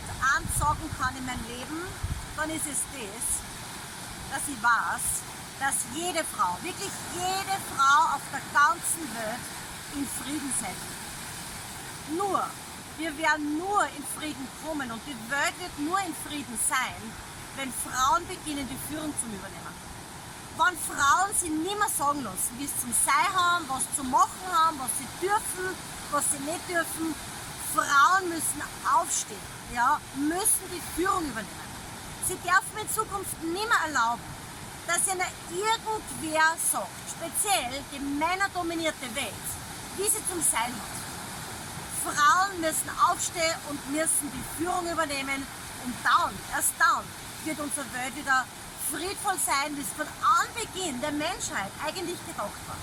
Sicherheit eins sagen kann in meinem Leben, dann ist es das, dass ich weiß, dass jede Frau, wirklich jede Frau auf der ganzen Welt in Frieden sein wird. Nur, wir werden nur in Frieden kommen und die Welt wird nur in Frieden sein, wenn Frauen beginnen, die Führung zu übernehmen. Wenn Frauen sich nicht mehr sagen lassen, wie es zum Sein haben, was zu machen haben, was sie dürfen, was sie nicht dürfen, Frauen müssen aufstehen, ja, müssen die Führung übernehmen. Sie dürfen in Zukunft nicht mehr erlauben, dass ihnen irgendwer sagt, speziell die männerdominierte Welt, wie sie zum Sein hat. Frauen müssen aufstehen und müssen die Führung übernehmen und dann, erst dann, wird unsere Welt wieder friedvoll sein, wie es von Anbeginn der Menschheit eigentlich gedacht war.